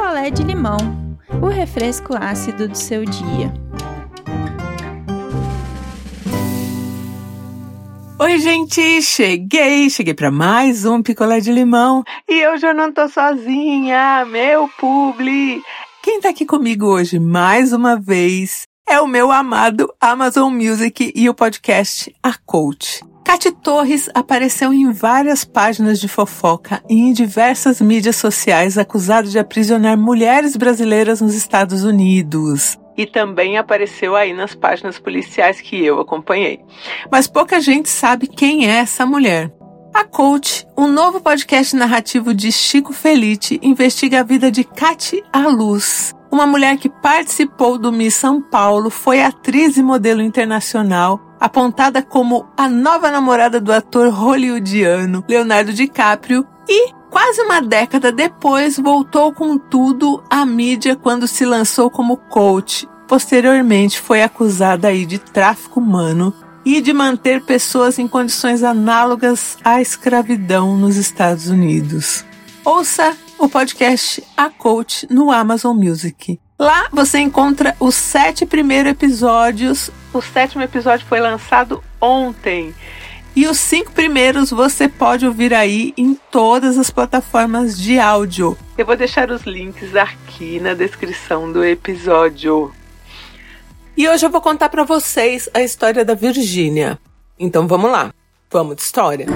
picolé de limão, o refresco ácido do seu dia. Oi, gente, cheguei, cheguei para mais um picolé de limão e eu já não tô sozinha, meu publi. Quem tá aqui comigo hoje mais uma vez é o meu amado Amazon Music e o podcast A Coach. Cate Torres apareceu em várias páginas de fofoca e em diversas mídias sociais acusado de aprisionar mulheres brasileiras nos Estados Unidos. E também apareceu aí nas páginas policiais que eu acompanhei. Mas pouca gente sabe quem é essa mulher. A Coach, um novo podcast narrativo de Chico Felite, investiga a vida de Cate à Luz, uma mulher que participou do Miss São Paulo, foi atriz e modelo internacional, apontada como a nova namorada do ator hollywoodiano Leonardo DiCaprio e quase uma década depois voltou com tudo à mídia quando se lançou como coach. Posteriormente foi acusada aí de tráfico humano e de manter pessoas em condições análogas à escravidão nos Estados Unidos. Ouça o podcast A Coach no Amazon Music. Lá você encontra os sete primeiros episódios. O sétimo episódio foi lançado ontem. E os cinco primeiros você pode ouvir aí em todas as plataformas de áudio. Eu vou deixar os links aqui na descrição do episódio. E hoje eu vou contar para vocês a história da Virgínia. Então vamos lá, vamos de história.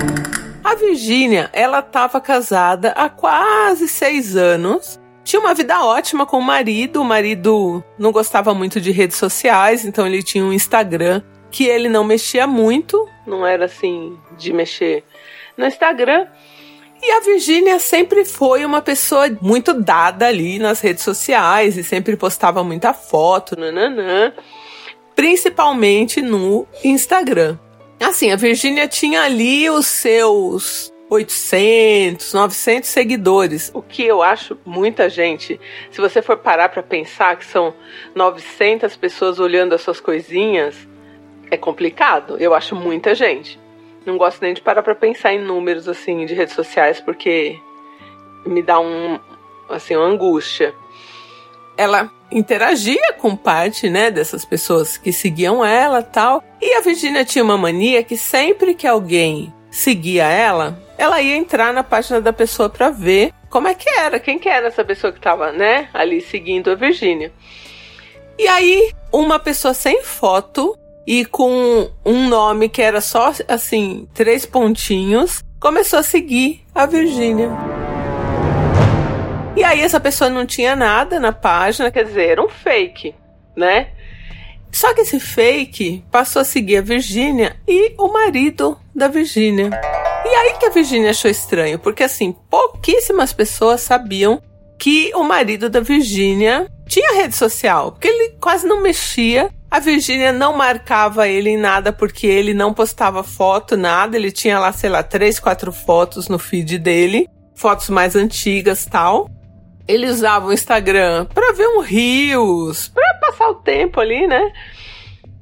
A Virgínia, ela estava casada há quase seis anos tinha uma vida ótima com o marido. O marido não gostava muito de redes sociais, então ele tinha um Instagram que ele não mexia muito, não era assim de mexer no Instagram. E a Virgínia sempre foi uma pessoa muito dada ali nas redes sociais e sempre postava muita foto, nananã, principalmente no Instagram. Assim, a Virgínia tinha ali os seus 800, 900 seguidores, o que eu acho muita gente. Se você for parar para pensar que são 900 pessoas olhando as suas coisinhas, é complicado. Eu acho muita gente. Não gosto nem de parar para pensar em números assim de redes sociais porque me dá um assim uma angústia. Ela interagia com parte, né, dessas pessoas que seguiam ela, tal. E a Virginia tinha uma mania que sempre que alguém seguia ela, ela ia entrar na página da pessoa para ver como é que era, quem que era essa pessoa que estava, né, ali seguindo a Virgínia. E aí, uma pessoa sem foto e com um nome que era só assim, três pontinhos, começou a seguir a Virgínia. E aí essa pessoa não tinha nada na página, quer dizer, era um fake, né? Só que esse fake passou a seguir a Virgínia e o marido da Virgínia. E aí que a Virgínia achou estranho, porque assim, pouquíssimas pessoas sabiam que o marido da Virgínia tinha rede social, porque ele quase não mexia. A Virgínia não marcava ele em nada porque ele não postava foto, nada. Ele tinha lá, sei lá, três, quatro fotos no feed dele, fotos mais antigas tal. Ele usava o Instagram para ver um rios, para passar o tempo ali, né?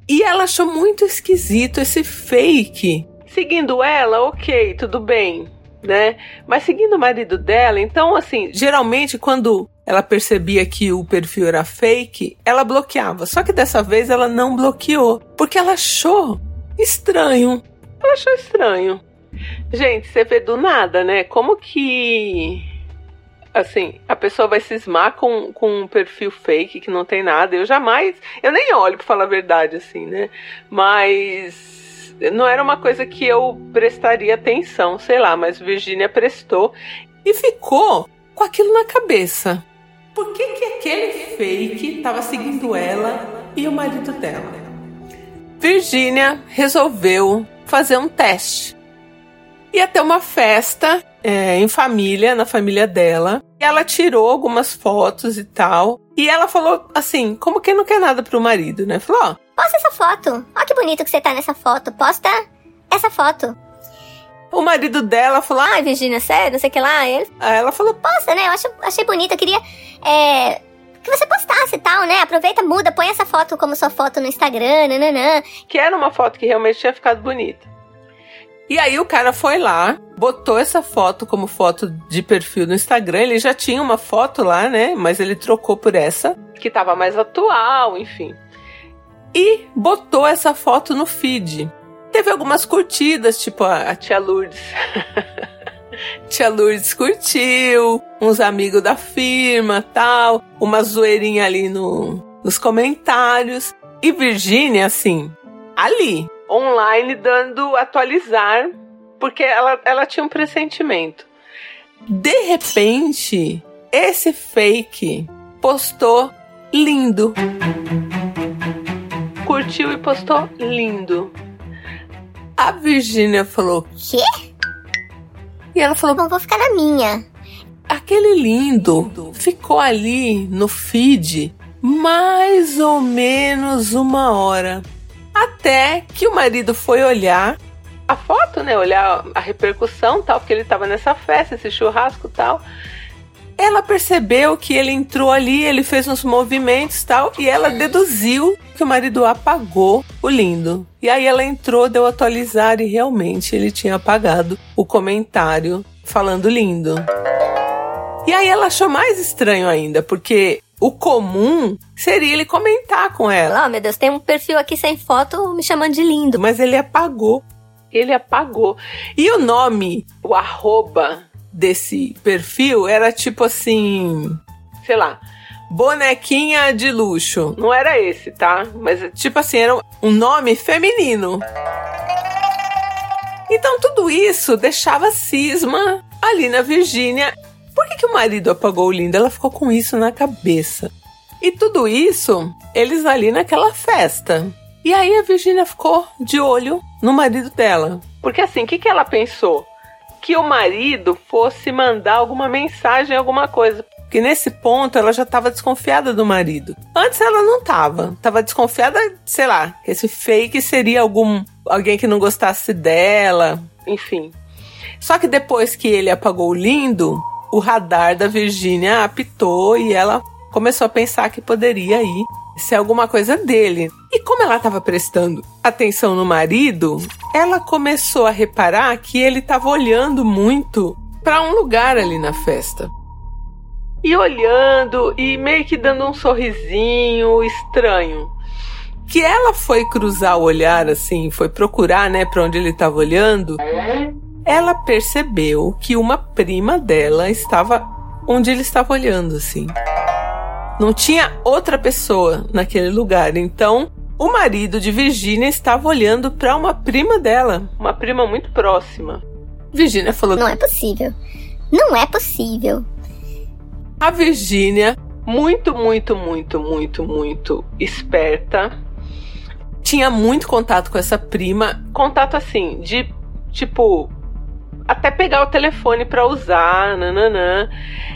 E ela achou muito esquisito esse fake. Seguindo ela, ok, tudo bem, né? Mas seguindo o marido dela, então, assim, geralmente quando ela percebia que o perfil era fake, ela bloqueava. Só que dessa vez ela não bloqueou, porque ela achou estranho. Ela achou estranho. Gente, você vê do nada, né? Como que assim, a pessoa vai cismar com, com um perfil fake que não tem nada. Eu jamais, eu nem olho para falar a verdade, assim, né? Mas não era uma coisa que eu prestaria atenção, sei lá, mas Virginia prestou e ficou com aquilo na cabeça. Por que, que aquele fake estava seguindo ela e o marido dela? Virginia resolveu fazer um teste. Ia ter uma festa é, em família, na família dela. E ela tirou algumas fotos e tal. E ela falou assim, como que não quer nada pro marido, né? Falou, ó. Posta essa foto. Ó que bonito que você tá nessa foto. Posta essa foto. O marido dela falou, ai, Virginia, sério, não sei o que lá. Ele... Aí ela falou, posta, né? Eu acho, achei bonito. Eu queria é, que você postasse e tal, né? Aproveita, muda, põe essa foto como sua foto no Instagram, nananã. Que era uma foto que realmente tinha ficado bonita. E aí o cara foi lá, botou essa foto como foto de perfil no Instagram. Ele já tinha uma foto lá, né? Mas ele trocou por essa, que tava mais atual, enfim. E botou essa foto no feed. Teve algumas curtidas, tipo a, a tia Lourdes. tia Lourdes curtiu, uns amigos da firma, tal, uma zoeirinha ali no, nos comentários. E Virgínia, assim, ali, online, dando atualizar porque ela, ela tinha um pressentimento. De repente, esse fake postou lindo. Curtiu e postou lindo. A Virgínia falou: Quê? E ela falou: Não vou ficar na minha. Aquele lindo ficou ali no feed mais ou menos uma hora. Até que o marido foi olhar a foto, né? Olhar a repercussão tal, porque ele estava nessa festa, esse churrasco tal. Ela percebeu que ele entrou ali, ele fez uns movimentos tal, e ela deduziu que o marido apagou o lindo. E aí ela entrou, deu atualizar e realmente ele tinha apagado o comentário falando lindo. E aí ela achou mais estranho ainda, porque o comum seria ele comentar com ela. Oh, meu Deus, tem um perfil aqui sem foto me chamando de lindo. Mas ele apagou ele apagou. E o nome, o arroba desse perfil era tipo assim, sei lá, bonequinha de luxo. Não era esse, tá? Mas tipo assim, era um nome feminino. Então tudo isso deixava cisma ali na Virgínia. Por que, que o marido apagou o lindo? Ela ficou com isso na cabeça. E tudo isso, eles ali naquela festa. E aí a Virginia ficou de olho no marido dela. Porque assim, o que, que ela pensou? Que o marido fosse mandar alguma mensagem, alguma coisa. Porque nesse ponto ela já estava desconfiada do marido. Antes ela não estava. Tava desconfiada, sei lá, que esse fake seria algum alguém que não gostasse dela, enfim. Só que depois que ele apagou o lindo, o radar da Virgínia apitou e ela começou a pensar que poderia ir ser alguma coisa dele. E como ela estava prestando atenção no marido, ela começou a reparar que ele estava olhando muito para um lugar ali na festa. E olhando e meio que dando um sorrisinho estranho. Que ela foi cruzar o olhar assim, foi procurar, né, para onde ele estava olhando. Ela percebeu que uma prima dela estava onde ele estava olhando assim. Não tinha outra pessoa naquele lugar. Então, o marido de Virginia estava olhando para uma prima dela, uma prima muito próxima. Virginia falou: Não é possível. Não é possível. A Virginia, muito, muito, muito, muito, muito esperta, tinha muito contato com essa prima. Contato assim, de tipo, até pegar o telefone para usar, nananã.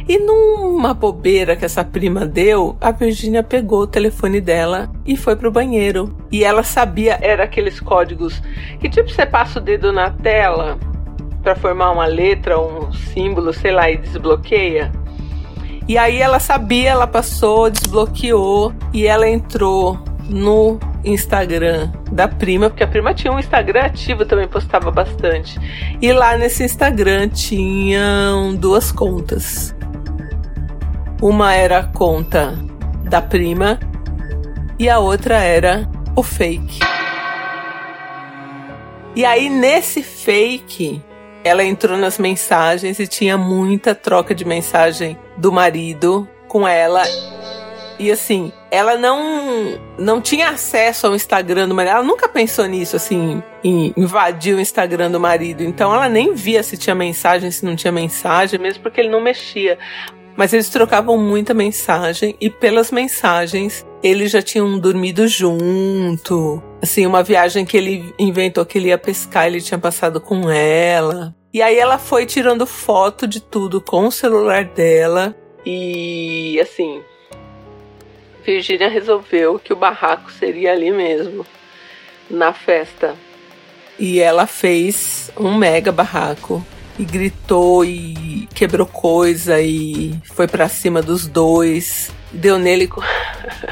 E numa bobeira que essa prima deu, a Virginia pegou o telefone dela e foi pro banheiro. E ela sabia, era aqueles códigos que tipo você passa o dedo na tela para formar uma letra, um símbolo, sei lá, e desbloqueia. E aí ela sabia, ela passou, desbloqueou e ela entrou no Instagram da prima, porque a prima tinha um Instagram ativo também, postava bastante. E lá nesse Instagram tinham duas contas. Uma era a conta da prima e a outra era o fake. E aí nesse fake, ela entrou nas mensagens e tinha muita troca de mensagem do marido com ela e assim, ela não não tinha acesso ao Instagram do marido. Ela nunca pensou nisso, assim, em invadir o Instagram do marido. Então ela nem via se tinha mensagem, se não tinha mensagem, mesmo porque ele não mexia. Mas eles trocavam muita mensagem e pelas mensagens eles já tinham dormido junto. Assim, uma viagem que ele inventou que ele ia pescar, ele tinha passado com ela. E aí ela foi tirando foto de tudo com o celular dela. E assim, Virginia resolveu que o barraco seria ali mesmo, na festa. E ela fez um mega barraco e gritou e quebrou coisa e foi para cima dos dois. Deu nele com.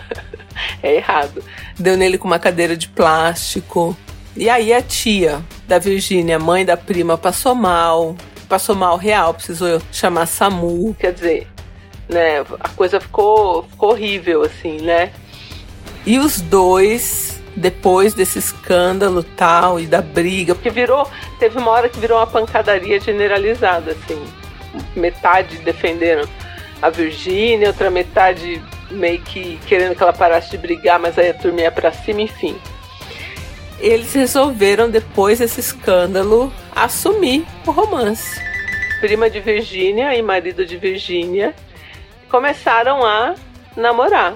é errado. Deu nele com uma cadeira de plástico. E aí a tia, da Virgínia, mãe da prima, passou mal, passou mal real, precisou chamar SAMU, quer dizer, né, a coisa ficou, ficou horrível assim, né? E os dois depois desse escândalo tal e da briga, porque virou, teve uma hora que virou uma pancadaria generalizada, assim, metade defendendo a Virgínia, outra metade meio que querendo que ela parasse de brigar, mas aí a turma ia pra cima, enfim. Eles resolveram, depois desse escândalo, assumir o romance. Prima de Virgínia e marido de Virgínia começaram a namorar.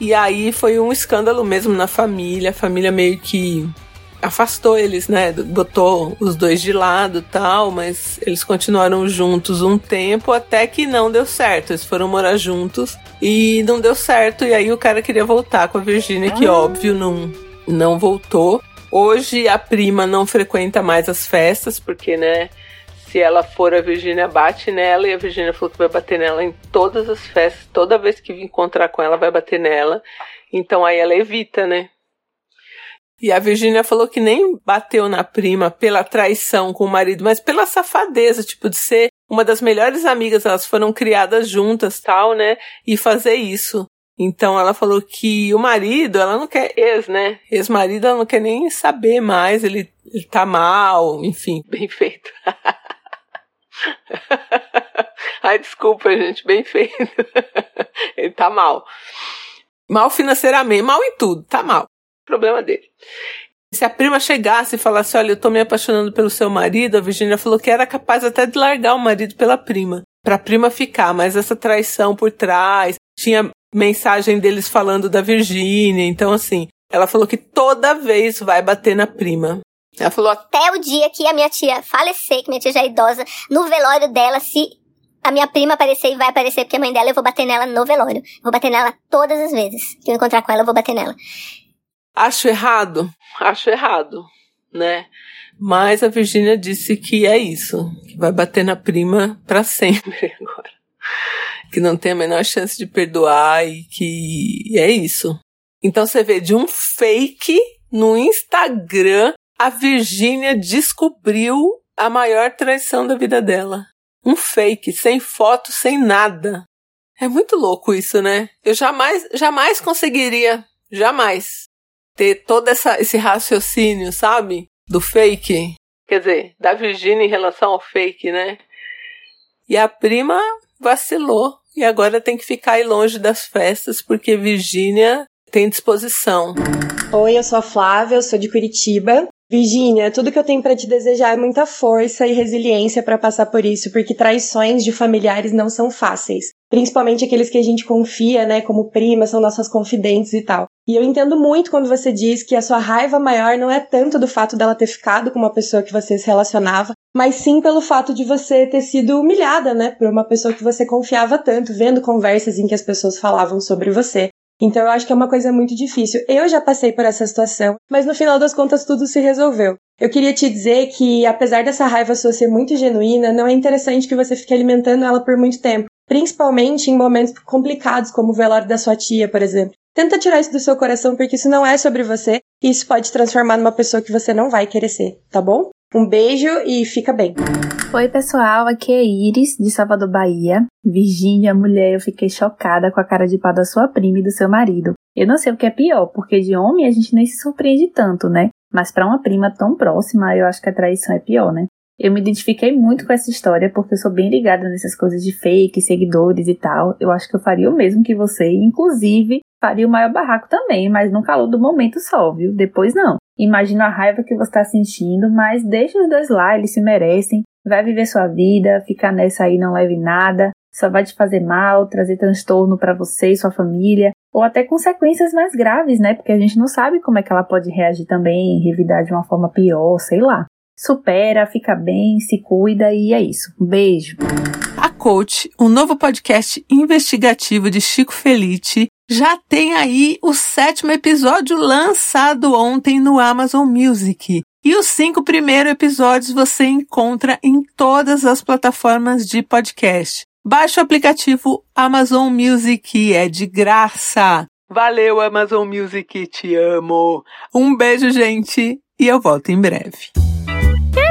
E aí foi um escândalo mesmo na família, a família meio que afastou eles, né? Botou os dois de lado tal, mas eles continuaram juntos um tempo até que não deu certo. Eles foram morar juntos e não deu certo. E aí o cara queria voltar com a Virgínia, que ah. óbvio não, não voltou. Hoje a prima não frequenta mais as festas, porque, né? Se ela for, a Virgínia bate nela e a Virgínia falou que vai bater nela em todas as festas. Toda vez que encontrar com ela, vai bater nela. Então aí ela evita, né? E a Virgínia falou que nem bateu na prima pela traição com o marido, mas pela safadeza, tipo, de ser uma das melhores amigas, elas foram criadas juntas, tal, né? E fazer isso. Então ela falou que o marido, ela não quer, ex, né? Ex-marido, ela não quer nem saber mais, ele, ele tá mal, enfim, bem feito. Ai, desculpa, gente, bem feito. ele tá mal. Mal financeiramente, mal em tudo, tá mal problema dele. Se a prima chegasse e falasse, olha, eu tô me apaixonando pelo seu marido, a Virginia falou que era capaz até de largar o marido pela prima, pra prima ficar, mas essa traição por trás, tinha mensagem deles falando da Virginia, então assim, ela falou que toda vez vai bater na prima. Ela falou até o dia que a minha tia falecer, que minha tia já é idosa, no velório dela, se a minha prima aparecer e vai aparecer porque a mãe dela, eu vou bater nela no velório. Vou bater nela todas as vezes que eu encontrar com ela, eu vou bater nela. Acho errado? Acho errado, né? Mas a Virgínia disse que é isso, que vai bater na prima para sempre agora. Que não tem a menor chance de perdoar e que é isso. Então você vê de um fake no Instagram, a Virgínia descobriu a maior traição da vida dela. Um fake, sem foto, sem nada. É muito louco isso, né? Eu jamais, jamais conseguiria, jamais ter todo essa, esse raciocínio, sabe? Do fake. Quer dizer, da Virginia em relação ao fake, né? E a prima vacilou e agora tem que ficar aí longe das festas porque Virgínia tem disposição. Oi, eu sou a Flávia, eu sou de Curitiba. Virgínia, tudo que eu tenho para te desejar é muita força e resiliência para passar por isso, porque traições de familiares não são fáceis. Principalmente aqueles que a gente confia, né, como prima, são nossas confidentes e tal. E eu entendo muito quando você diz que a sua raiva maior não é tanto do fato dela ter ficado com uma pessoa que você se relacionava, mas sim pelo fato de você ter sido humilhada, né, por uma pessoa que você confiava tanto, vendo conversas em que as pessoas falavam sobre você. Então eu acho que é uma coisa muito difícil. Eu já passei por essa situação, mas no final das contas tudo se resolveu. Eu queria te dizer que, apesar dessa raiva sua ser muito genuína, não é interessante que você fique alimentando ela por muito tempo. Principalmente em momentos complicados, como o velório da sua tia, por exemplo. Tenta tirar isso do seu coração, porque isso não é sobre você e isso pode transformar numa pessoa que você não vai querer ser, tá bom? Um beijo e fica bem. Oi, pessoal, aqui é Iris, de Salvador, Bahia. Virgínia, mulher, eu fiquei chocada com a cara de pau da sua prima e do seu marido. Eu não sei o que é pior, porque de homem a gente nem se surpreende tanto, né? Mas para uma prima tão próxima, eu acho que a traição é pior, né? Eu me identifiquei muito com essa história porque eu sou bem ligada nessas coisas de fake, seguidores e tal. Eu acho que eu faria o mesmo que você, inclusive faria o maior barraco também, mas no calor do momento só, viu? Depois não. Imagino a raiva que você está sentindo, mas deixa os dois lá, eles se merecem. Vai viver sua vida, ficar nessa aí não leve nada, só vai te fazer mal, trazer transtorno para você e sua família, ou até consequências mais graves, né? Porque a gente não sabe como é que ela pode reagir também, revidar de uma forma pior, sei lá supera, fica bem, se cuida e é isso. Um beijo. A Coach, um novo podcast investigativo de Chico Felice, já tem aí o sétimo episódio lançado ontem no Amazon Music. E os cinco primeiros episódios você encontra em todas as plataformas de podcast. Baixe o aplicativo Amazon Music, é de graça. Valeu, Amazon Music, te amo. Um beijo, gente, e eu volto em breve.